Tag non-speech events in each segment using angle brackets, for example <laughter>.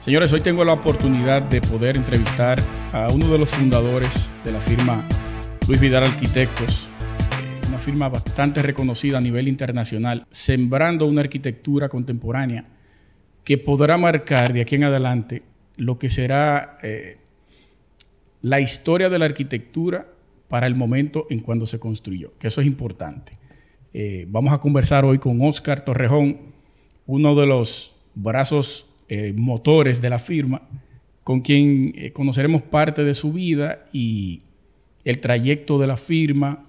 Señores, hoy tengo la oportunidad de poder entrevistar a uno de los fundadores de la firma Luis Vidal Arquitectos, eh, una firma bastante reconocida a nivel internacional, sembrando una arquitectura contemporánea que podrá marcar de aquí en adelante lo que será eh, la historia de la arquitectura para el momento en cuando se construyó, que eso es importante. Eh, vamos a conversar hoy con Oscar Torrejón, uno de los brazos eh, motores de la firma, con quien eh, conoceremos parte de su vida y el trayecto de la firma,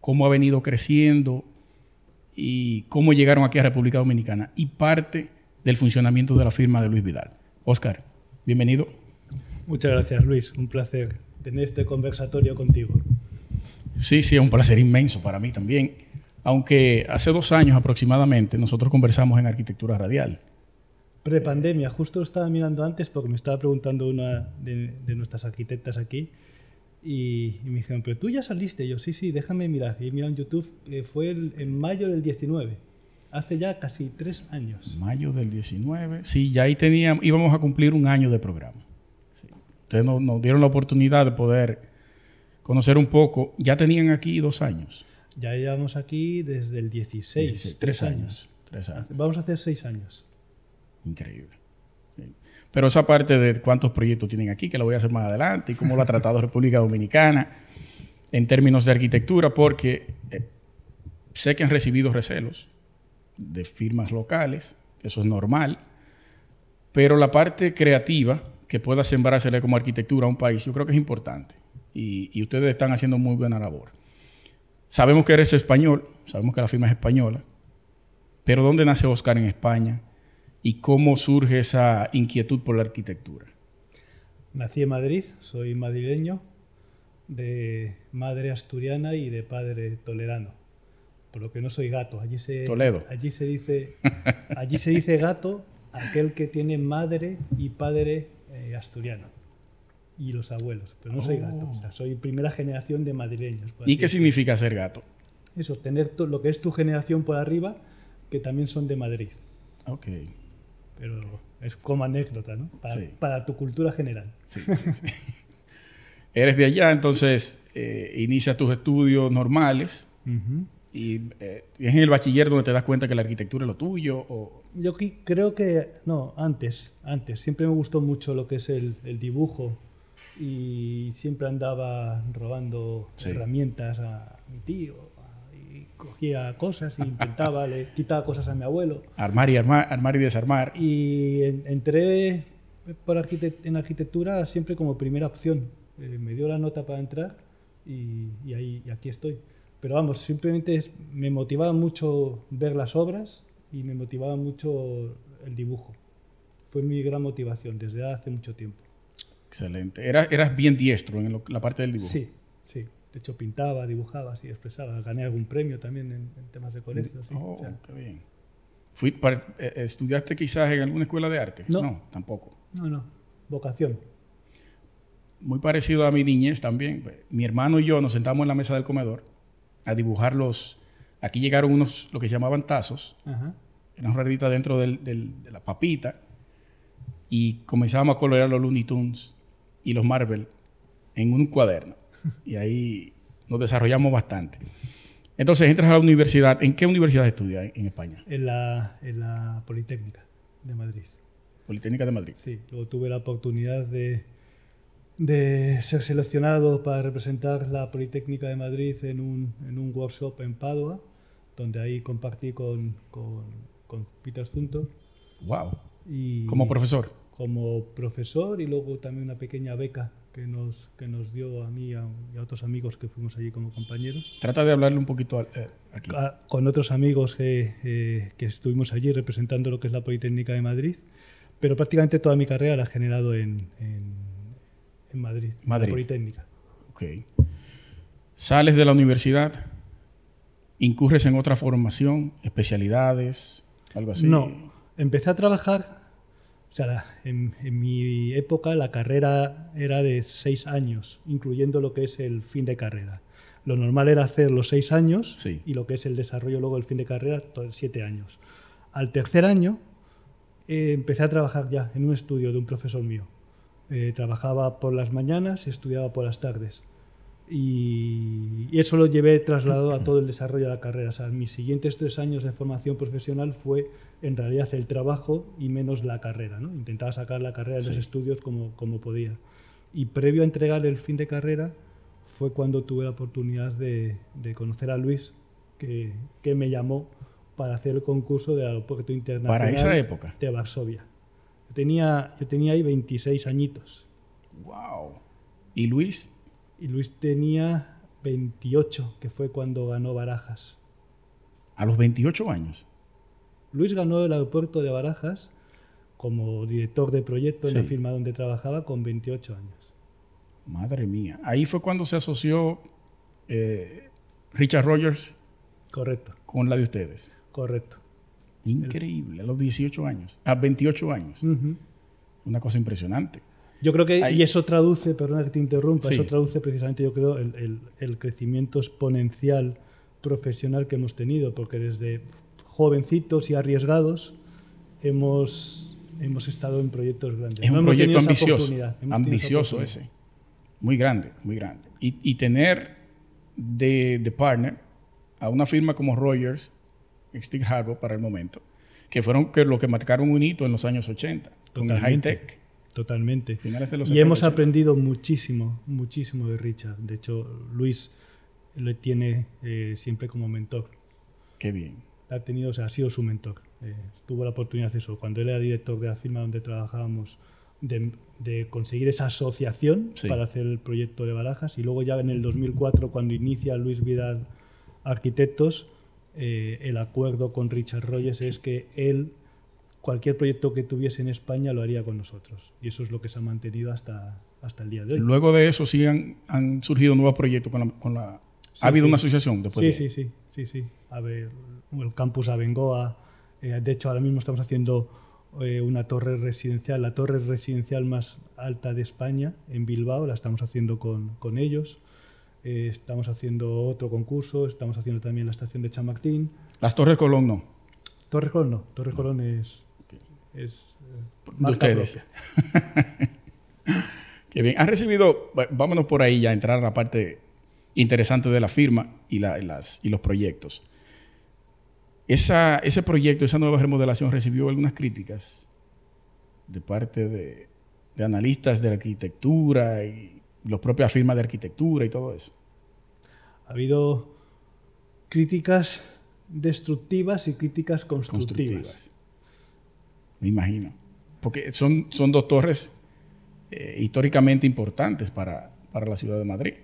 cómo ha venido creciendo y cómo llegaron aquí a República Dominicana y parte del funcionamiento de la firma de Luis Vidal. Oscar, bienvenido. Muchas gracias Luis, un placer tener este conversatorio contigo. Sí, sí, es un placer inmenso para mí también. Aunque hace dos años aproximadamente nosotros conversamos en arquitectura radial. Prepandemia, justo lo estaba mirando antes porque me estaba preguntando una de, nuestras arquitectas aquí y, me dijeron, pero tú ya saliste. yo, sí, sí, déjame mirar. Y mira en YouTube, eh, fue en mayo del 19, hace ya casi tres años. Mayo del 19, sí, ya ahí teníamos, íbamos a cumplir un año de programa. Ustedes nos, dieron la oportunidad de poder conocer un poco. Ya tenían aquí dos años. Ya llevamos aquí desde el 16, tres años. Tres años. Vamos a hacer seis años. Increíble. Pero esa parte de cuántos proyectos tienen aquí, que lo voy a hacer más adelante, y cómo lo ha tratado <laughs> República Dominicana en términos de arquitectura, porque eh, sé que han recibido recelos de firmas locales, eso es normal, pero la parte creativa que pueda sembrársele como arquitectura a un país, yo creo que es importante. Y, y ustedes están haciendo muy buena labor. Sabemos que eres español, sabemos que la firma es española, pero ¿dónde nace Oscar en España? Y cómo surge esa inquietud por la arquitectura. Nací en Madrid, soy madrileño, de madre asturiana y de padre tolerano. Por lo que no soy gato. Allí se, Toledo. Allí se dice, <laughs> allí se dice gato aquel que tiene madre y padre eh, asturiano. Y los abuelos. Pero no soy gato. O sea, oh. soy primera generación de madrileños. ¿Y qué significa ser gato? Eso, tener lo que es tu generación por arriba, que también son de Madrid. Ok pero es como anécdota, ¿no? Para, tu cultura general. Sí, sí, sí. <laughs> Eres de allá, entonces eh, inicias tus estudios normales y eh, es en el bachiller donde te das cuenta que la arquitectura es lo tuyo. O... Yo creo que, no, antes, antes. Siempre me gustó mucho lo que es el, dibujo y siempre andaba robando herramientas a mi tío cogía cosas y intentaba, le quitaba cosas a mi abuelo. Armar y armar, armar y desarmar. Y entré por en arquitectura siempre como primera opción. Eh, me dio la nota para entrar y, ahí, y aquí estoy. Pero vamos, simplemente me motivaba mucho ver las obras y me motivaba mucho el dibujo. Fue mi gran motivación desde hace mucho tiempo. Excelente. ¿Eras, eras bien diestro en la parte del dibujo? Sí, sí. De hecho, pintaba, dibujaba, así expresaba. Gané algún premio también en, temas de colegio. Oh, qué bien. Eh, ¿Estudiaste quizás en alguna escuela de arte? No. tampoco. No, no. Vocación. Muy parecido a mi niñez también. Mi hermano y yo nos sentamos en la mesa del comedor a dibujar los... Aquí llegaron unos, lo que llamaban tazos. Ajá. Eran rueditas dentro de la papita. Y comenzamos a colorear los Looney Tunes y los Marvel en un cuaderno. Y ahí nos desarrollamos bastante. Entonces entras a la universidad. ¿En qué universidad estudias en España? En la, en la Politécnica de Madrid. Politécnica de Madrid. Sí, luego tuve la oportunidad de, de ser seleccionado para representar la Politécnica de Madrid en un, en un workshop en Padua, donde ahí compartí con, con, con Peter Zunto. ¡Wow! ¿Como profesor? Como profesor y luego también una pequeña beca que nos, que nos dio a mí y a, otros amigos que fuimos allí como compañeros. Trata de hablarle un poquito eh, aquí. con otros amigos que, eh, que, estuvimos allí representando lo que es la Politécnica de Madrid, pero prácticamente toda mi carrera la he generado en, en, Madrid, Madrid. la Politécnica. Ok. Sales de la universidad, incurres en otra formación, especialidades, algo así. No, empecé a trabajar o sea, en, mi época la carrera era de seis años, incluyendo lo que es el fin de carrera. Lo normal era hacer los seis años y lo que es el desarrollo luego del fin de carrera, siete años. Al tercer año eh, empecé a trabajar ya en un estudio de un profesor mío. Eh, trabajaba por las mañanas y estudiaba por las tardes. Y, eso lo llevé trasladado a <clears throat> todo el desarrollo de la carrera. O sea, mis siguientes tres años de formación profesional fue en realidad el trabajo y menos la carrera. ¿no? Intentaba sacar la carrera de los estudios como, como podía. Y previo a entregar el fin de carrera fue cuando tuve la oportunidad de, de conocer a Luis, que, que, me llamó para hacer el concurso del aeropuerto internacional para esa época. de Varsovia. Yo tenía, yo tenía ahí 26 añitos. ¡Wow! ¿Y Luis? Y Luis tenía 28, que fue cuando ganó Barajas. ¿A los 28 años? Luis ganó el aeropuerto de Barajas como director de proyecto en la firma donde trabajaba con 28 años. Madre mía. Ahí fue cuando se asoció eh, Richard Rogers. Correcto. Con la de ustedes. Correcto. Increíble, a los 18 años, a 28 años. Una cosa impresionante. Yo creo que, y eso traduce, perdona que te interrumpa, eso traduce precisamente, yo creo, el, el, crecimiento exponencial profesional que hemos tenido, porque desde jovencitos y arriesgados hemos, hemos estado en proyectos grandes. Es un proyecto ambicioso, ambicioso ese, muy grande, muy grande. Y, y tener de, de, partner a una firma como Rogers, Stick Harbor para el momento, que fueron que, lo que marcaron un hito en los años 80, con el high tech Totalmente. y hemos aprendido muchísimo, muchísimo de Richard. De hecho, Luis le tiene eh, siempre como mentor. Qué bien. Ha tenido, o sea, ha sido su mentor. Eh, tuvo la oportunidad de eso. Cuando él era director de la firma donde trabajábamos, de, conseguir esa asociación para hacer el proyecto de Barajas. Y luego ya en el 2004, cuando inicia Luis Vidal Arquitectos, eh, el acuerdo con Richard Rogers es que él cualquier proyecto que tuviese en España lo haría con nosotros. Y eso es lo que se ha mantenido hasta, hasta el día de hoy. Luego de eso sí han, surgido nuevos proyectos con la... ¿Ha habido una asociación después? Sí, sí, sí, sí, sí. A ver, el campus Abengoa. Eh, de hecho, ahora mismo estamos haciendo eh, una torre residencial, la torre residencial más alta de España, en Bilbao, la estamos haciendo con, con ellos. Eh, estamos haciendo otro concurso, estamos haciendo también la estación de Chamartín. Las Torres Colón no. Torres Colón no, Torres Colón es es eh, de ustedes. <laughs> Qué bien. Han recibido, vámonos por ahí ya, a entrar a la parte interesante de la firma y, las, y los proyectos. Esa, ese proyecto, esa nueva remodelación recibió algunas críticas de parte de, de analistas de la arquitectura y las propias firmas de arquitectura y todo eso. Ha habido críticas destructivas y críticas constructivas me imagino. Porque son, son dos torres eh, históricamente importantes para, la ciudad de Madrid.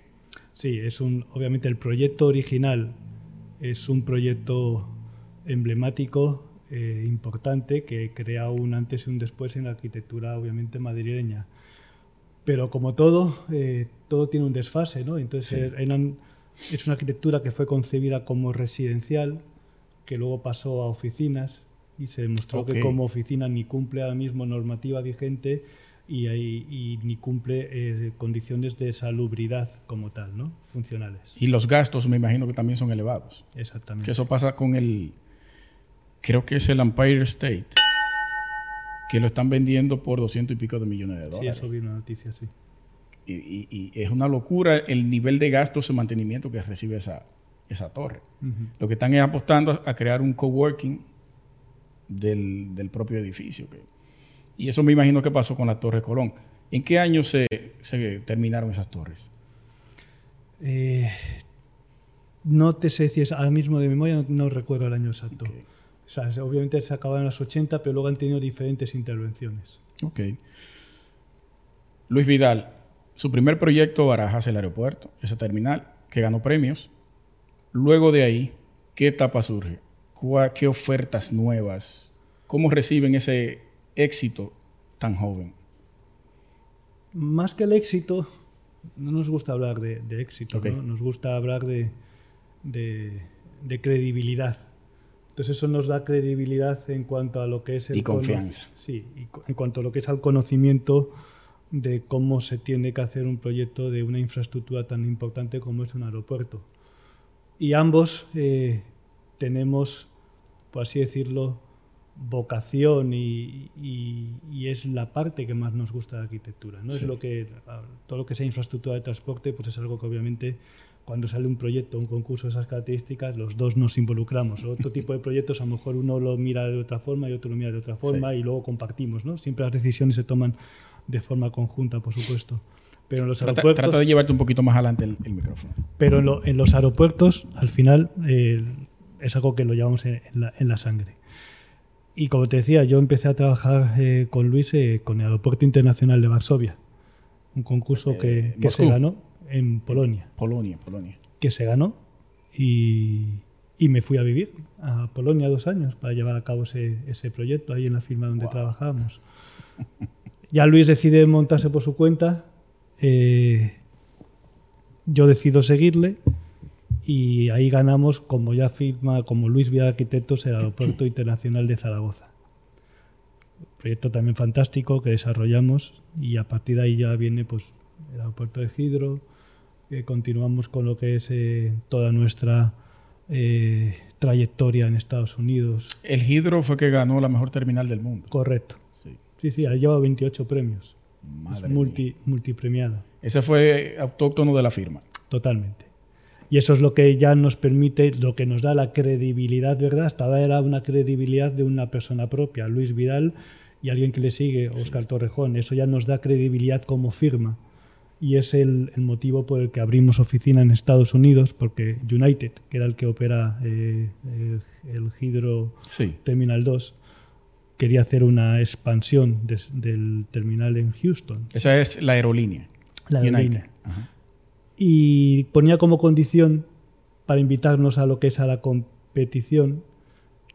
Sí, es un, obviamente el proyecto original es un proyecto emblemático, eh, importante, que crea un antes y un después en la arquitectura, obviamente, madrileña. Pero como todo, eh, todo tiene un desfase, ¿no? Entonces, es una arquitectura que fue concebida como residencial, que luego pasó a oficinas, y se demostró que como oficina ni cumple ahora mismo normativa vigente y, ni cumple eh, condiciones de salubridad como tal, ¿no? Funcionales. Y los gastos me imagino que también son elevados. Exactamente. Que eso pasa con el, creo que es el Empire State, que lo están vendiendo por 200 y pico de millones de dólares. Sí, eso vi una noticia, sí. Y, es una locura el nivel de gastos y mantenimiento que recibe esa, esa torre. Lo que están es apostando a crear un coworking del, propio edificio. y eso me imagino que pasó con la Torre Colón. ¿En qué año se, terminaron esas torres? Eh, no te sé si es ahora mismo de memoria, no, recuerdo el año exacto. obviamente se acabaron en los 80, pero luego han tenido diferentes intervenciones. Ok. Luis Vidal, su primer proyecto Barajas el aeropuerto, esa terminal, que ganó premios. Luego de ahí, ¿qué etapa surge? ¿Qué ofertas nuevas? ¿Cómo reciben ese éxito tan joven? Más que el éxito, no nos gusta hablar de, éxito, nos gusta hablar de, credibilidad. Entonces eso nos da credibilidad en cuanto a lo que es el... Y confianza. Sí, en cuanto a lo que es al conocimiento de cómo se tiene que hacer un proyecto de una infraestructura tan importante como es un aeropuerto. Y ambos eh, tenemos, por así decirlo, vocación y, es la parte que más nos gusta de arquitectura. ¿no? Es lo que, todo lo que sea infraestructura de transporte, pues es algo que obviamente cuando sale un proyecto, un concurso de esas características, los dos nos involucramos. Otro tipo de proyectos, a lo mejor uno lo mira de otra forma y otro lo mira de otra forma y luego compartimos. ¿no? Siempre las decisiones se toman de forma conjunta, por supuesto. Pero en los trata, aeropuertos, trata de llevarte un poquito más adelante el, micrófono. Pero en, los aeropuertos, al final, eh, es algo que lo llevamos en, la, sangre. Y como te decía, yo empecé a trabajar eh, con Luis eh, con el Aeropuerto Internacional de Varsovia, un concurso que, se ganó en Polonia. Polonia, Polonia. Que se ganó y, me fui a vivir a Polonia dos años para llevar a cabo ese, ese proyecto ahí en la firma donde trabajábamos. <laughs> Ya Luis decide montarse por su cuenta eh, yo decido seguirle y ahí ganamos, como ya firma, como Luis Vía Arquitectos, el Aeropuerto Internacional de Zaragoza. Proyecto también fantástico que desarrollamos y a partir de ahí ya viene pues, el Aeropuerto de Hidro, continuamos con lo que es eh, toda nuestra eh, trayectoria en Estados Unidos. El Hidro fue que ganó la mejor terminal del mundo. Correcto. Sí, sí, sí, ha llevado 28 premios es multi, multipremiada. Ese fue autóctono de la firma. Totalmente. Y eso es lo que ya nos permite, lo que nos da la credibilidad, ¿verdad? Hasta ahora era una credibilidad de una persona propia, Luis Vidal y alguien que le sigue, Oscar Torrejón. Eso ya nos da credibilidad como firma. Y es el, motivo por el que abrimos oficina en Estados Unidos, porque United, que era el que opera eh, el, el Hydro Terminal 2, quería hacer una expansión del terminal en Houston. Esa es la aerolínea. La aerolínea. Y ponía como condición para invitarnos a lo que es a la competición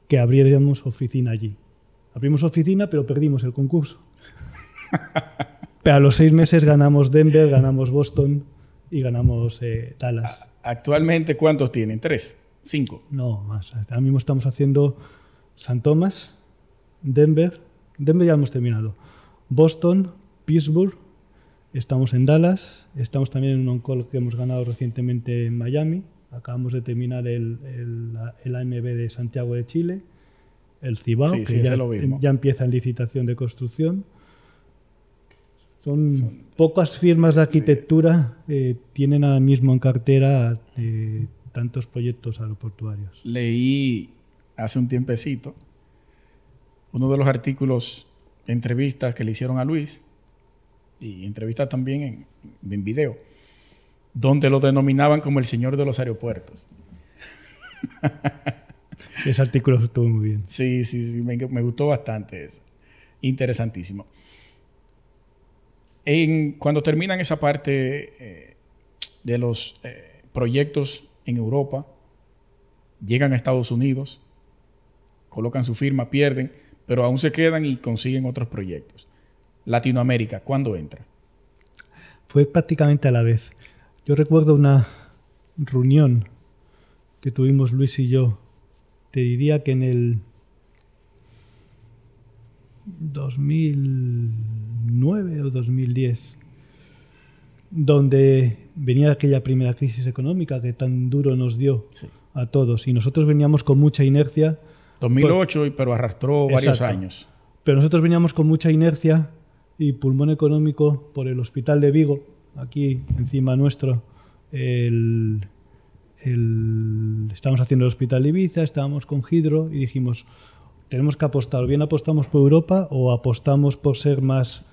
que abriéramos oficina allí. Abrimos oficina, pero perdimos el concurso. <laughs> pero a los seis meses ganamos Denver, ganamos Boston y ganamos eh, Dallas. ¿Actualmente cuántos tienen? ¿Tres? ¿Cinco? No, más. Ahora mismo estamos haciendo San Tomás, Denver, Denver ya hemos terminado, Boston, Pittsburgh, estamos en Dallas, estamos también en un call que hemos ganado recientemente en Miami, acabamos de terminar el, el, AMB de Santiago de Chile, el Cibao, que ya, empieza en licitación de construcción. Son, pocas firmas de arquitectura eh, tienen ahora mismo en cartera eh, tantos proyectos aeroportuarios. Leí hace un tiempecito uno de los artículos, entrevistas que le hicieron a Luis, y entrevistas también en, video, donde lo denominaban como el señor de los aeropuertos. <laughs> Ese artículo estuvo muy bien. Sí, sí, sí, me, gustó bastante eso. Interesantísimo. En, cuando terminan esa parte eh, de los eh, proyectos en Europa, llegan a Estados Unidos, colocan su firma, pierden pero aún se quedan y consiguen otros proyectos. Latinoamérica, ¿cuándo entra? Fue prácticamente a la vez. Yo recuerdo una reunión que tuvimos Luis y yo. Te diría que en el 2009 o 2010, donde venía aquella primera crisis económica que tan duro nos dio a todos y nosotros veníamos con mucha inercia 2008, pero arrastró varios años. Pero nosotros veníamos con mucha inercia y pulmón económico por el Hospital de Vigo, aquí encima nuestro. El, estábamos haciendo el Hospital de Ibiza, estábamos con Hidro y dijimos, tenemos que apostar, bien apostamos por Europa o apostamos por ser más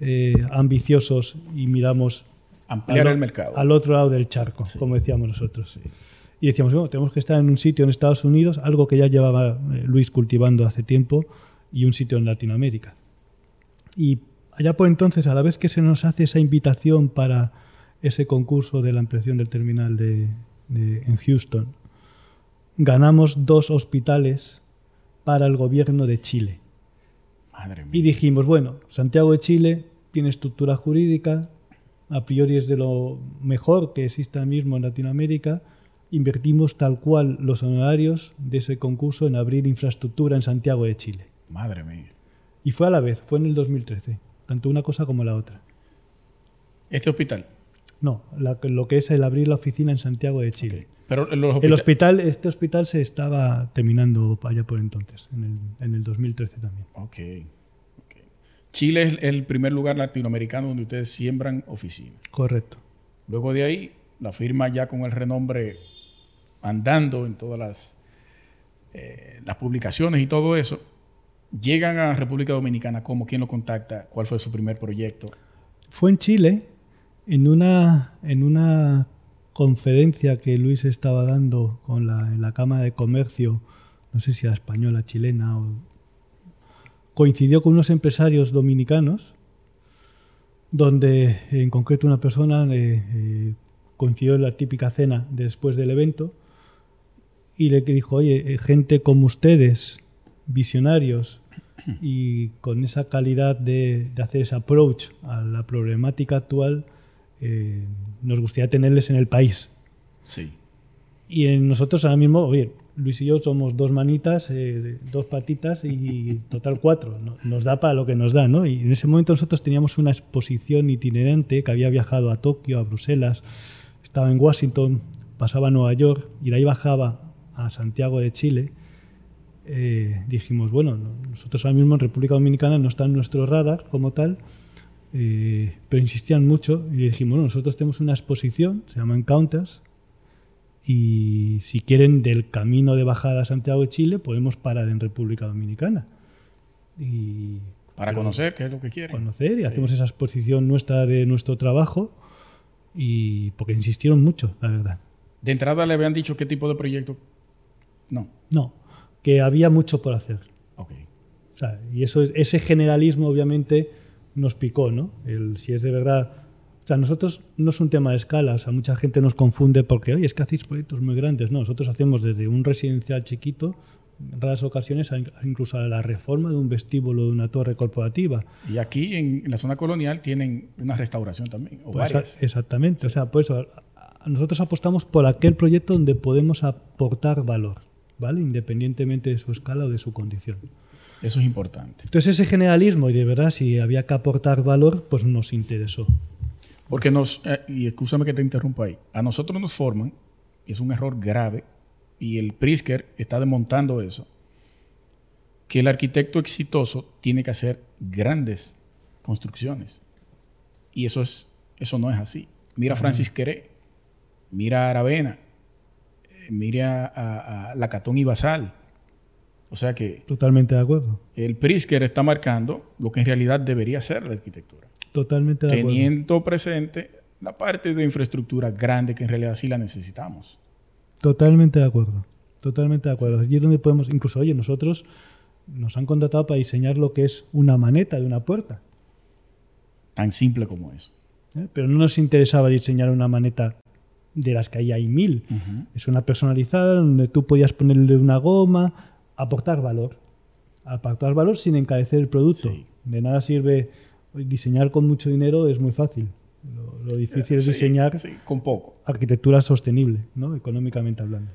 eh, ambiciosos y miramos ampliar al, el mercado al otro lado del charco, como decíamos nosotros. Sí. Y decíamos, bueno, tenemos que estar en un sitio en Estados Unidos, algo que ya llevaba eh, Luis cultivando hace tiempo, y un sitio en Latinoamérica. Y allá por entonces, a la vez que se nos hace esa invitación para ese concurso de la ampliación del terminal de, en Houston, ganamos dos hospitales para el gobierno de Chile. Madre mía. Y dijimos, bueno, Santiago de Chile tiene estructura jurídica, a priori es de lo mejor que existe ahora mismo en Latinoamérica, invertimos tal cual los honorarios de ese concurso en abrir infraestructura en Santiago de Chile. Madre mía. Y fue a la vez, fue en el 2013, tanto una cosa como la otra. ¿Este hospital? No, lo que es el abrir la oficina en Santiago de Chile. Pero el hospital, este hospital se estaba terminando allá por entonces, en el, en el 2013 también. Ok. Chile es el primer lugar latinoamericano donde ustedes siembran oficinas. Correcto. Luego de ahí, la firma ya con el renombre andando en todas las, eh, las publicaciones y todo eso, llegan a República Dominicana, ¿cómo? ¿Quién lo contacta? ¿Cuál fue su primer proyecto? Fue en Chile, en una, en una conferencia que Luis estaba dando con la, en la Cámara de Comercio, no sé si la española, chilena, o, coincidió con unos empresarios dominicanos, donde en concreto una persona eh, eh, coincidió en la típica cena después del evento y le dijo, oye, eh, gente como ustedes, visionarios <clears throat> y con esa calidad de, hacer ese approach a la problemática actual, eh, nos gustaría tenerles en el país. Sí. Y en nosotros ahora mismo, oye, Luis y yo somos dos manitas, eh, dos patitas y <laughs> total cuatro. Nos da para lo que nos da, ¿no? Y en ese momento nosotros teníamos una exposición itinerante que había viajado a Tokio, a Bruselas, estaba en Washington, pasaba a Nueva York y de ahí bajaba a Santiago de Chile eh, dijimos, bueno, nosotros ahora mismo en República Dominicana no está en nuestro radar como tal, eh, pero insistían mucho y dijimos, bueno, nosotros tenemos una exposición, se llama Encounters, y si quieren del camino de bajada a Santiago de Chile, podemos parar en República Dominicana. Y, Para conocer qué es lo que quieren. Conocer y hacemos esa exposición nuestra de nuestro trabajo, y porque insistieron mucho, la verdad. ¿De entrada le habían dicho qué tipo de proyecto? No. No que había mucho por hacer. y eso, ese generalismo obviamente nos picó, ¿no? El, si es de verdad... O sea, nosotros no es un tema de escala, o sea, mucha gente nos confunde porque, oye, es que hacéis proyectos muy grandes. No, nosotros hacemos desde un residencial chiquito, en raras ocasiones, incluso a la reforma de un vestíbulo de una torre corporativa. Y aquí en, la zona colonial tienen una restauración también, o pues varias. Exactamente, o sea, por eso nosotros apostamos por aquel proyecto donde podemos aportar valor. ¿Vale? Independientemente de su escala o de su condición. Eso es importante. Entonces ese generalismo y de verdad si había que aportar valor, pues nos interesó. Porque nos, eh, y escúchame que te interrumpa ahí, a nosotros nos forman, es un error grave, y el Prisker está desmontando eso, que el arquitecto exitoso tiene que hacer grandes construcciones. Y eso, es, eso no es así. Mira a Francis Queré, mira a Aravena, mire a, Lacatón y Basal. O sea que... Totalmente de acuerdo. El Prisker está marcando lo que en realidad debería ser la arquitectura. Totalmente de acuerdo. Teniendo presente la parte de infraestructura grande que en realidad sí la necesitamos. Totalmente de acuerdo. Totalmente de acuerdo. Allí es donde podemos, incluso, oye, nosotros nos han contratado para diseñar lo que es una maneta de una puerta. Tan simple como eso. ¿Eh? Pero no nos interesaba diseñar una maneta de las que ahí hay mil. Es una personalizada donde tú podías ponerle una goma, aportar valor. Aportar valor sin encarecer el producto. De nada sirve diseñar con mucho dinero, es muy fácil. Lo, difícil es diseñar con poco. arquitectura sostenible, ¿no? económicamente hablando.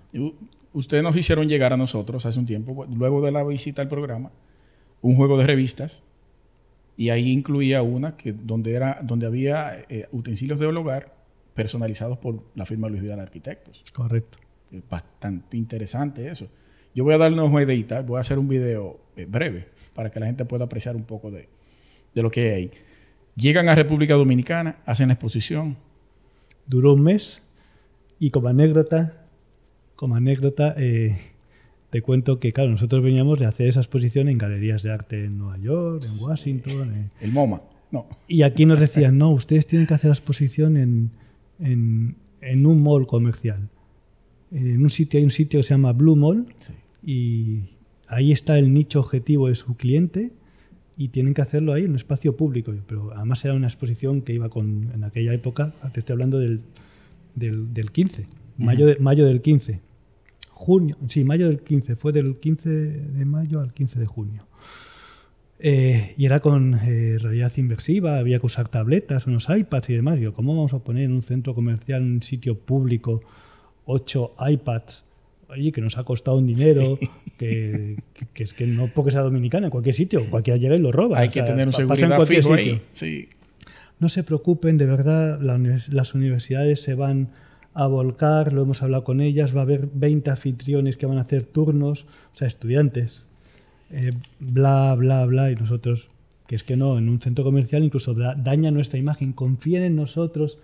Ustedes nos hicieron llegar a nosotros hace un tiempo, luego de la visita al programa, un juego de revistas y ahí incluía una que donde era donde había eh, utensilios de hogar personalizados por la firma Luis Vidal Arquitectos. Correcto. Es bastante interesante eso. Yo voy a darle una ideita, voy a hacer un video eh, breve para que la gente pueda apreciar un poco de, lo que hay ahí. Llegan a República Dominicana, hacen la exposición. Duró un mes y como anécdota, como anécdota, eh, te cuento que, claro, nosotros veníamos de hacer esa exposición en galerías de arte en Nueva York, en Washington. Eh. El MoMA, no. Y aquí nos decían, no, ustedes tienen que hacer la exposición en, en, un mall comercial. En un sitio hay un sitio que se llama Blue Mall y ahí está el nicho objetivo de su cliente y tienen que hacerlo ahí en un espacio público. Pero además era una exposición que iba con, en aquella época, te estoy hablando del, del, 15, mayo, de, mayo del 15. Junio, sí, mayo del 15, fue del 15 de mayo al 15 de junio. Eh, y era con eh, realidad inversiva, había que usar tabletas, unos iPads y demás. Yo, ¿cómo vamos a poner en un centro comercial, en un sitio público, ocho iPads? Oye, que nos ha costado un dinero, que, es que no porque sea dominicana, en cualquier sitio, cualquiera llega y lo roba. Hay que tener un seguridad fijo ahí. Sí. No se preocupen, de verdad, las universidades se van a volcar, lo hemos hablado con ellas, va a haber 20 anfitriones que van a hacer turnos, o sea, estudiantes, eh, bla, bla, bla, y nosotros, que es que no, en un centro comercial incluso daña nuestra imagen, confíen en nosotros.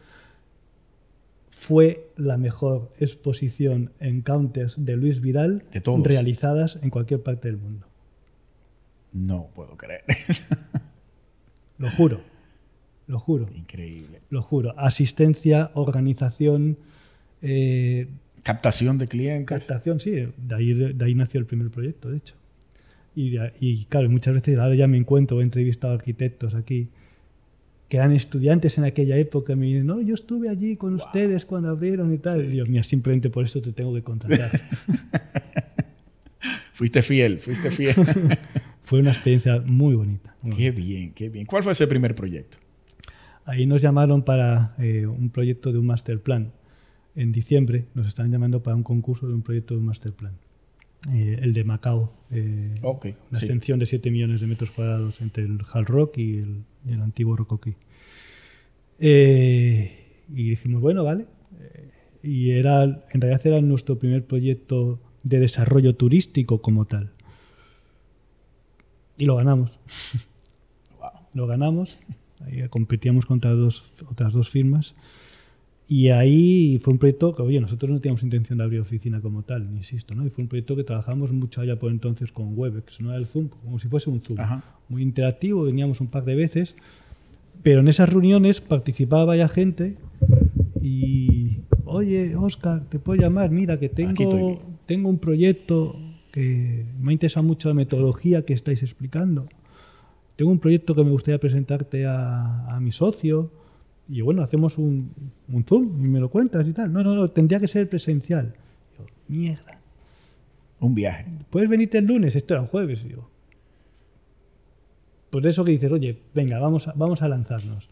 Fue la mejor exposición en counters de Luis Vidal realizadas en cualquier parte del mundo. No puedo creer. Lo juro. Lo juro. Increíble. Lo juro. Asistencia, organización. Eh, captación de clientes. Captación, sí. De ahí, de ahí nació el primer proyecto, de hecho. Y, y, claro, muchas veces ahora ya me encuentro, he entrevistado a arquitectos aquí que eran estudiantes en aquella época, me dicen, no, yo estuve allí con ustedes cuando abrieron y tal. Dios mío, simplemente por eso te tengo que contratar. <laughs> fuiste fiel, fuiste fiel. <laughs> Fue una experiencia muy bonita. qué bien, qué bien. ¿Cuál fue ese primer proyecto? Ahí nos llamaron para eh, un proyecto de un master plan. En diciembre nos están llamando para un concurso de un proyecto de un master plan. Eh, el de Macao. Eh, una extensión de 7 millones de metros cuadrados entre el Hall Rock y el, antiguo Rocoquí. y dijimos, bueno, vale. y era, en realidad era nuestro primer proyecto de desarrollo turístico como tal. Y lo ganamos. Lo ganamos. Ahí competíamos contra dos, otras dos firmas. Y ahí fue un proyecto que, oye, nosotros no teníamos intención de abrir oficina como tal, insisto, ¿no? Y fue un proyecto que trabajamos mucho allá por entonces con Webex, ¿no? El Zoom, como si fuese un Zoom. Muy interactivo, veníamos un par de veces, pero en esas reuniones participaba ya gente y, oye, Oscar, te puedo llamar, mira, que tengo, tengo un proyecto que me interesa mucho la metodología que estáis explicando tengo un proyecto que me gustaría presentarte a, mi socio. Y bueno, hacemos un, Zoom y me lo cuentas y tal. No, no, no, tendría que ser presencial. Yo, mierda. Un viaje. ¿Puedes venirte el lunes? Esto era un jueves. Yo. Pues eso que dices, oye, venga, vamos a, vamos a lanzarnos.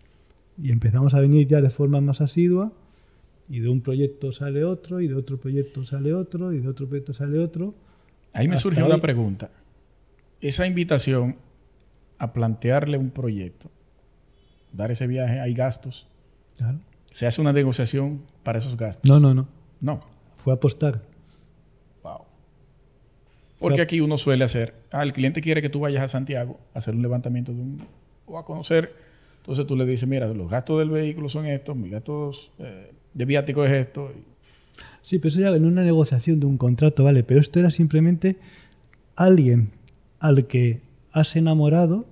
Y empezamos a venir ya de forma más asidua. Y de un proyecto sale otro, y de otro proyecto sale otro, y de otro proyecto sale otro. Ahí me surgió una pregunta. Esa invitación a plantearle un proyecto, dar ese viaje, hay gastos. Se hace una negociación para esos gastos. No, no, no. No. Fue apostar. Wow. Porque aquí uno suele hacer, ah, el cliente quiere que tú vayas a Santiago a hacer un levantamiento de un, o a conocer. Entonces tú le dices, mira, los gastos del vehículo son estos, mis gastos eh, de viático es esto. Sí, pero eso ya en una negociación de un contrato, vale. Pero esto era simplemente alguien al que has enamorado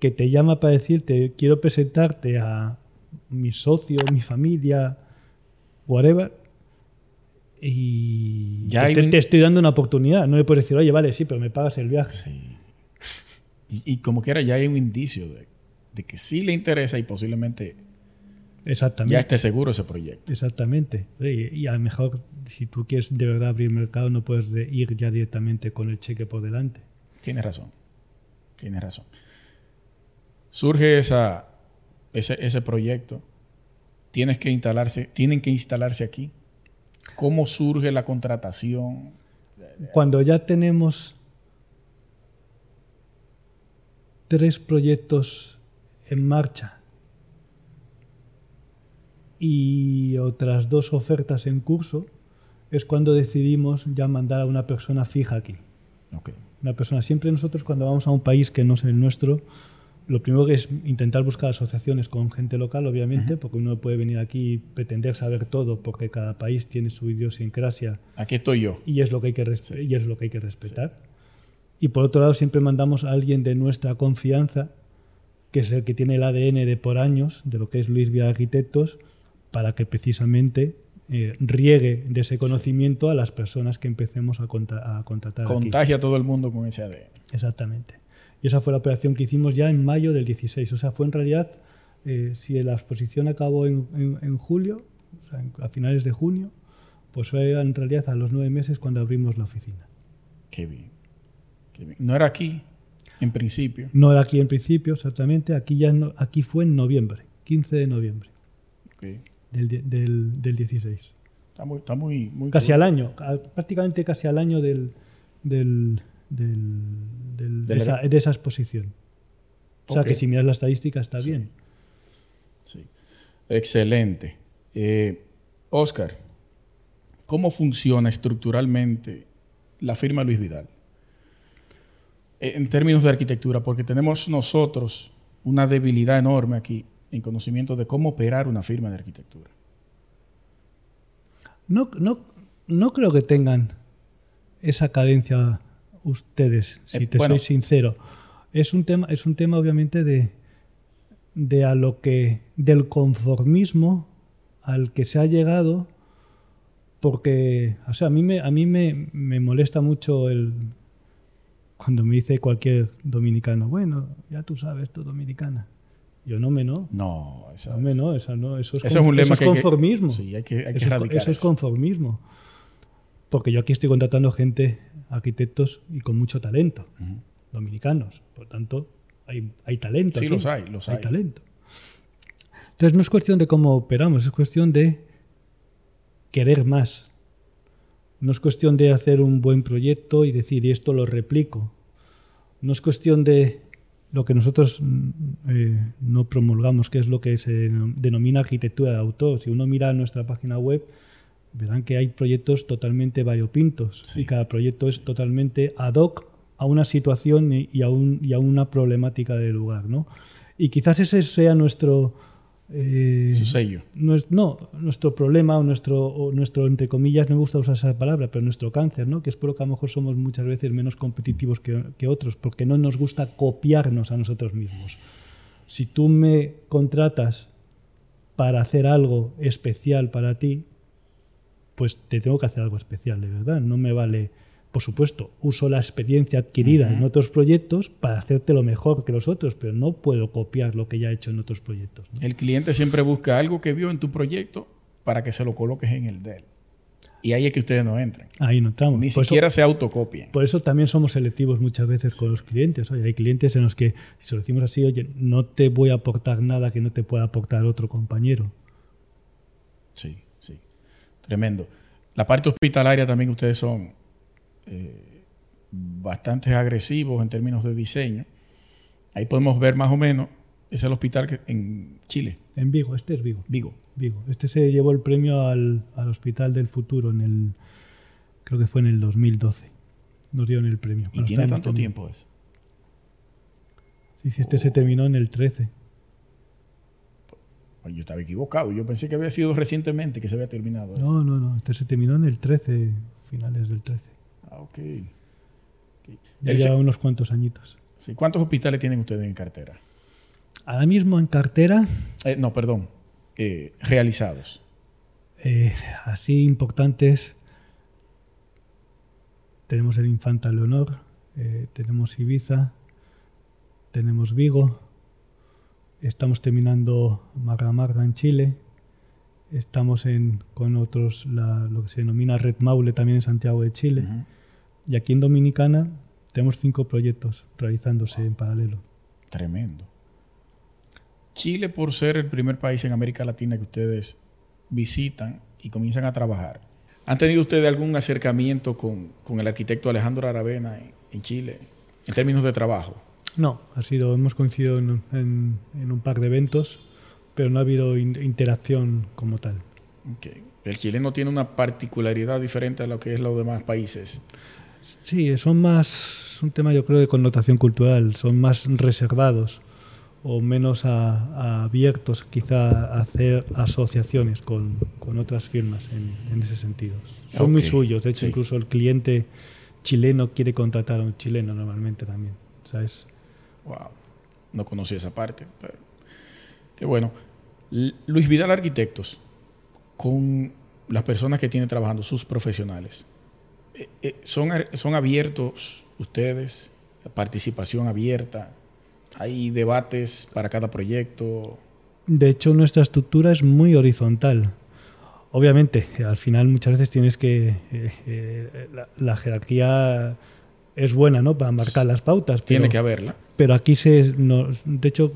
que te llama para decirte quiero presentarte a mi socio, mi familia, whatever, y ya te, estoy dando una oportunidad. No le puedes decir, oye, vale, sí, pero me pagas el viaje. Sí. Y, como quiera, ya hay un indicio de, que sí le interesa y posiblemente Exactamente. ya esté seguro ese proyecto. Exactamente. Y, a lo mejor, si tú quieres de verdad abrir mercado, no puedes ir ya directamente con el cheque por delante. Tienes razón. Tienes razón. Surge esa, ese, proyecto. Tienes que instalarse, tienen que instalarse aquí. ¿Cómo surge la contratación? Cuando ya tenemos tres proyectos en marcha y otras dos ofertas en curso, es cuando decidimos ya mandar a una persona fija aquí. Okay una persona. Siempre nosotros cuando vamos a un país que no es el nuestro, lo primero que es intentar buscar asociaciones con gente local, obviamente, porque uno puede venir aquí y pretender saber todo, porque cada país tiene su idiosincrasia. Aquí estoy yo. Y es lo que hay que, y es lo que, hay que respetar. Y por otro lado, siempre mandamos a alguien de nuestra confianza, que es el que tiene el ADN de por años, de lo que es Luis Vía Arquitectos, para que precisamente eh, riegue de ese conocimiento a las personas que empecemos a, a contratar. Contagia a todo el mundo con ese ADN. Exactamente. Y esa fue la operación que hicimos ya en mayo del 16. O sea, fue en realidad, eh, si la exposición acabó en, julio, o sea, a finales de junio, pues fue en realidad a los nueve meses cuando abrimos la oficina. Qué bien. Qué bien. ¿No era aquí en principio? No era aquí en principio, exactamente. Aquí, ya aquí fue en noviembre, 15 de noviembre. Okay del, del, 16. Está muy, está muy, muy Casi al año, prácticamente casi al año del, del, de, esa, de, esa, exposición. O sea que si miras la estadística está bien. Sí. Excelente. Eh, Oscar, ¿cómo funciona estructuralmente la firma Luis Vidal? Eh, en términos de arquitectura, porque tenemos nosotros una debilidad enorme aquí en conocimiento de cómo operar una firma de arquitectura. No, no, no creo que tengan esa carencia ustedes, si eh, te soy sincero. Es un tema, es un tema obviamente de, de a lo que, del conformismo al que se ha llegado, porque, o sea, a mí me, a mí me, me molesta mucho el cuando me dice cualquier dominicano, bueno, ya tú sabes, tú dominicana. Yo no me no. No, esa no, me no, esa no, eso es, es un lema eso es conformismo. sí, hay que, hay que eso, eso es conformismo. Porque yo aquí estoy contratando gente, arquitectos y con mucho talento, dominicanos. Por tanto, hay, hay talento. Sí, los hay, los hay. Hay talento. Entonces no es cuestión de cómo operamos, es cuestión de querer más. No es cuestión de hacer un buen proyecto y decir, y esto lo replico. No es cuestión de lo que nosotros mm, eh, no promulgamos, que es lo que se denomina arquitectura de autor. Si uno mira nuestra página web, verán que hay proyectos totalmente variopintos y cada proyecto es totalmente ad hoc a una situación y a, un, y a una problemática del lugar. ¿no? Y quizás ese sea nuestro... Eh, Su sello. no, nuestro problema o nuestro, nuestro, entre comillas, no me gusta usar esa palabra, pero nuestro cáncer, ¿no? que es por lo que a lo mejor somos muchas veces menos competitivos que, que otros, porque no nos gusta copiarnos a nosotros mismos. Si tú me contratas para hacer algo especial para ti, pues te tengo que hacer algo especial, de verdad. No me vale, por supuesto, uso la experiencia adquirida en otros proyectos para hacerte lo mejor que los otros, pero no puedo copiar lo que ya he hecho en otros proyectos. El cliente siempre busca algo que vio en tu proyecto para que se lo coloques en el de él. Y ahí es que ustedes no entran. Ahí no entramos. Ni siquiera se autocopien. Por eso también somos selectivos muchas veces con los clientes. Oye, hay clientes en los que, si lo decimos así, oye, no te voy a aportar nada que no te pueda aportar otro compañero. Sí. Tremendo. La parte hospitalaria también ustedes son eh, bastante agresivos en términos de diseño. Ahí podemos ver más o menos, es el hospital que, en Chile. En Vigo, este es Vigo. Vigo. Vigo. Este se llevó el premio al, Hospital del Futuro en el, creo que fue en el 2012. Nos dieron el premio. ¿Y tiene tanto tiempo eso? Sí, sí, este se terminó en el 13. Yo estaba equivocado. Yo pensé que había sido recientemente que se había terminado. Eso. No, no, no. Este se terminó en el 13, finales del 13. Ah, ok. Ya lleva unos cuantos añitos. Sí. ¿Cuántos hospitales tienen ustedes en cartera? Ahora mismo en cartera. Eh, no, perdón. Eh, realizados. Eh, así importantes. Tenemos el Infanta Leonor, tenemos Ibiza, tenemos Vigo, Estamos terminando Marga Marga en Chile. Estamos en, con otros, lo que se denomina Red Maule también en Santiago de Chile. Y aquí en Dominicana tenemos cinco proyectos realizándose en paralelo. Tremendo. Chile, por ser el primer país en América Latina que ustedes visitan y comienzan a trabajar, ¿han tenido ustedes algún acercamiento con, el arquitecto Alejandro Aravena en Chile en términos de trabajo? No, ha sido, hemos coincidido en, un par de eventos, pero no ha habido interacción como tal. El chileno tiene una particularidad diferente a lo que es los demás países. Sí, son más, es un tema yo creo de connotación cultural, son más reservados o menos abiertos quizá a hacer asociaciones con, otras firmas en, ese sentido. Son muy suyos, de hecho incluso el cliente chileno quiere contratar a un chileno normalmente también. ¿sabes? No conocí esa parte, pero qué bueno. Luis Vidal Arquitectos, con las personas que tiene trabajando, sus profesionales, eh, eh, son, son abiertos ustedes, participación abierta, hay debates para cada proyecto. De hecho, nuestra estructura es muy horizontal. Obviamente, al final muchas veces tienes que... Eh, la, jerarquía es buena, ¿no? Para marcar las pautas. Tiene que haberla pero aquí se, de hecho,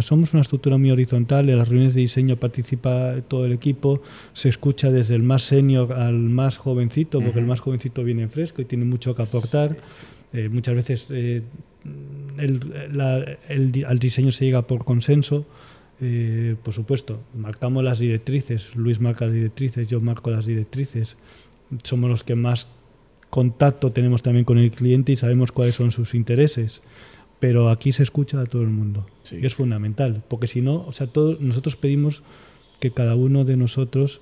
somos una estructura muy horizontal, en las reuniones de diseño participa todo el equipo, se escucha desde el más senior al más jovencito, porque el más jovencito viene fresco y tiene mucho que aportar. Eh, muchas veces eh, el, al diseño se llega por consenso, Eh, por supuesto, marcamos las directrices, Luis marca las directrices, yo marco las directrices, somos los que más contacto tenemos también con el cliente y sabemos cuáles son sus intereses. Pero aquí se escucha a todo el mundo. Y es fundamental, porque si no, o sea, todos nosotros pedimos que cada uno de nosotros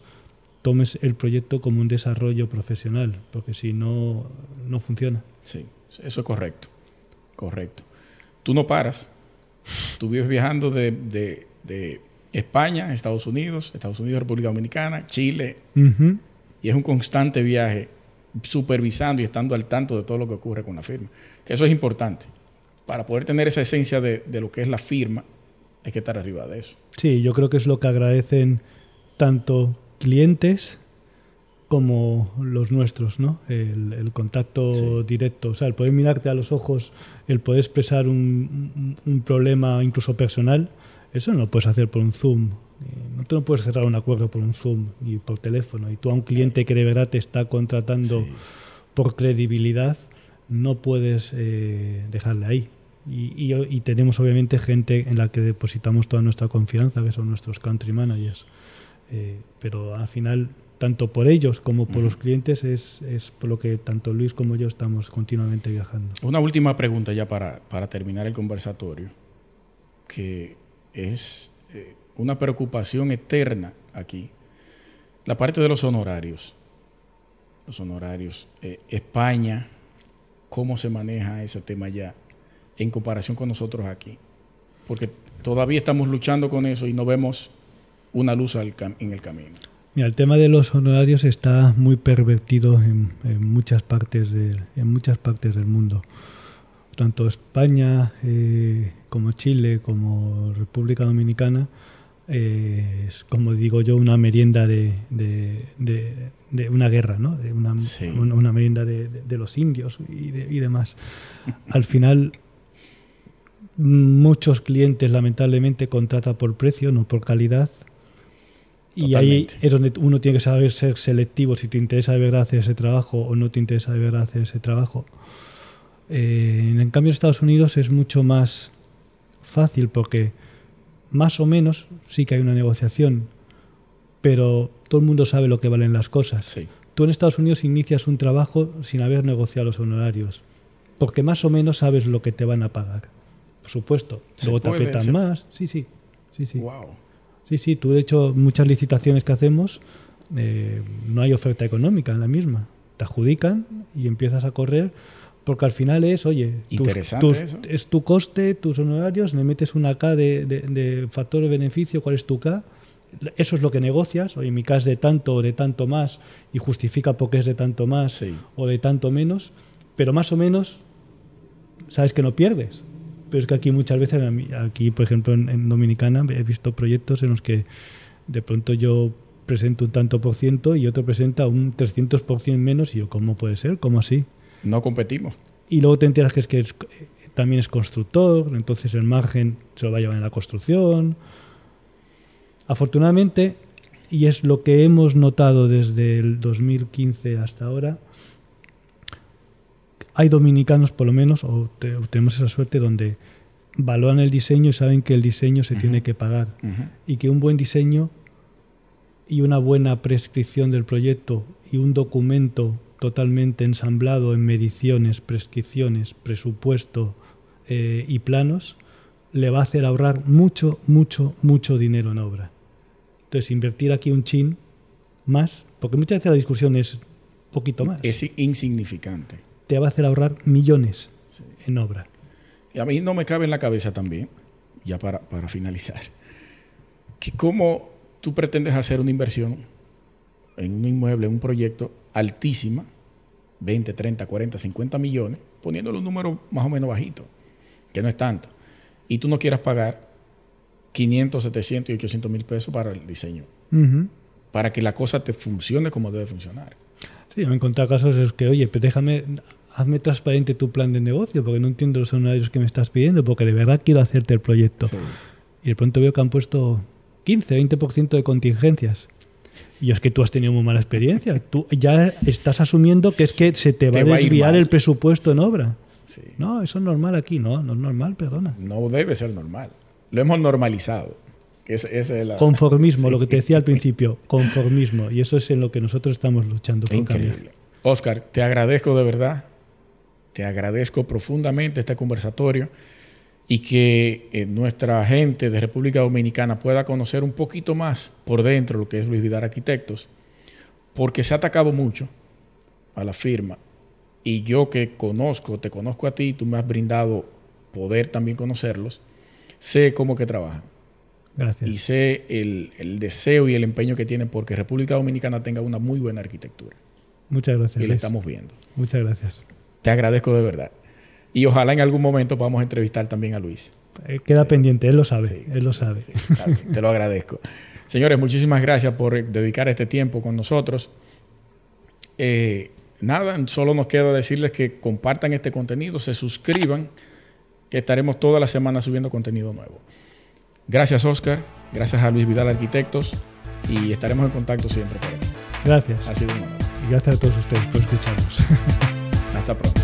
tomes el proyecto como un desarrollo profesional, porque si no, no funciona. Sí, eso es correcto. Correcto. Tú no paras. Tú vives viajando de, de, de España, Estados Unidos, Estados Unidos, República Dominicana, Chile. Y es un constante viaje supervisando y estando al tanto de todo lo que ocurre con la firma. Que eso es importante. Para poder tener esa esencia de, de lo que es la firma, hay que estar arriba de eso. Sí, yo creo que es lo que agradecen tanto clientes como los nuestros, ¿no? El, contacto directo, o sea, el poder mirarte a los ojos, el poder expresar un, problema incluso personal, eso no lo puedes hacer por un Zoom. Eh, no te lo puedes cerrar un acuerdo por un Zoom y por teléfono. Y tú a un cliente que de verdad te está contratando por credibilidad, no puedes eh, dejarle ahí. Y, y, tenemos obviamente gente en la que depositamos toda nuestra confianza, que son nuestros country managers. Eh, pero al final tanto por ellos como por los clientes, es, es, por lo que tanto Luis como yo estamos continuamente viajando. Una última pregunta ya para, para terminar el conversatorio, que es eh, una preocupación eterna aquí. La parte de los honorarios. Los honorarios. Eh, España, ¿cómo se maneja ese tema ya en comparación con nosotros aquí? Porque todavía estamos luchando con eso y no vemos una luz en el camino. Mira, el tema de los honorarios está muy pervertido en, muchas, partes en muchas partes del mundo. Tanto España eh, como Chile como República Dominicana eh, es, como digo yo, una merienda de, una guerra, ¿no? de una, una, merienda de, los indios y, y demás. Al final, muchos clientes lamentablemente contratan por precio, no por calidad y ahí es donde uno tiene que saber ser selectivo si te interesa de verdad hacer ese trabajo o no te interesa de verdad hacer ese trabajo. Eh, en cambio, en Estados Unidos es mucho más fácil porque más o menos sí que hay una negociación, pero todo el mundo sabe lo que valen las cosas. Tú en Estados Unidos inicias un trabajo sin haber negociado los honorarios, porque más o menos sabes lo que te van a pagar. Por supuesto. Luego te apretan más. Sí, sí. Sí, sí. Wow. Sí, sí, tú de hecho muchas licitaciones que hacemos eh, no hay oferta económica en la misma. Te adjudican y empiezas a correr porque al final es, oye, es tu coste, tus honorarios, le metes una K de, factor de beneficio, ¿cuál es tu K? Eso es lo que negocias, oye, mi K es de tanto o de tanto más y justifica por qué es de tanto más o de tanto menos, pero más o menos sabes que no pierdes. Pero es que aquí muchas veces, aquí por ejemplo en, Dominicana, he visto proyectos en los que de pronto yo presento un tanto por ciento y otro presenta un 300% menos y yo, ¿cómo puede ser? ¿Cómo así? No competimos. Y luego te enteras que es que también es constructor, entonces el margen se lo va a llevar en la construcción. Afortunadamente, y es lo que hemos notado desde el 2015 hasta ahora, hay dominicanos por lo menos, o, tenemos esa suerte donde valoran el diseño y saben que el diseño se tiene que pagar y que un buen diseño y una buena prescripción del proyecto y un documento totalmente ensamblado en mediciones, prescripciones, presupuesto eh, y planos, le va a hacer ahorrar mucho, mucho, mucho dinero en obra. Entonces, invertir aquí un chin más, porque muchas veces la discusión es poquito más. Es insignificante te va a hacer ahorrar millones en obra. Y a mí no me cabe en la cabeza también, ya para, para finalizar, que cómo tú pretendes hacer una inversión en un inmueble, en un proyecto altísima, 20, 30, 40, 50 millones, poniéndole un número más o menos bajito, que no es tanto, y tú no quieras pagar 500, 700 y 800 mil pesos para el diseño, para que la cosa te funcione como debe funcionar. Sí, me he encontrado casos es que, oye, pero déjame, hazme transparente tu plan de negocio, porque no entiendo los honorarios que me estás pidiendo, porque de verdad quiero hacerte el proyecto. Y de pronto veo que han puesto 15, 20% de contingencias. Y es que tú has tenido muy mala experiencia. Tú ya estás asumiendo que es que se te va, a desviar el presupuesto en obra. No, eso es normal aquí. No, no es normal, perdona. No debe ser normal. Lo hemos normalizado. Conformismo, lo que te decía al principio, conformismo. Y eso es en lo que nosotros estamos luchando por Increíble. Oscar, te agradezco de verdad, te agradezco profundamente este conversatorio y que eh, nuestra gente de República Dominicana pueda conocer un poquito más por dentro lo que es Luis Vidal Arquitectos, porque se ha atacado mucho a la firma y yo que conozco, te conozco a ti, tú me has brindado poder también conocerlos, sé cómo que trabajan. Gracias. Y sé el, el deseo y el empeño que tienen porque República Dominicana tenga una muy buena arquitectura. Muchas gracias. Y lo estamos viendo. Muchas gracias. Te agradezco de verdad. Y ojalá en algún momento podamos entrevistar también a Luis. Eh, queda pendiente, él lo sabe. él lo sabe. te lo agradezco. Señores, muchísimas gracias por dedicar este tiempo con nosotros. Eh, nada, solo nos queda decirles que compartan este contenido, se suscriban, que estaremos toda la semana subiendo contenido nuevo. Gracias, Oscar. Gracias a Luis Vidal Arquitectos. Y estaremos en contacto siempre por Gracias. Ha sido un honor gracias a todos ustedes por escucharnos. Hasta pronto.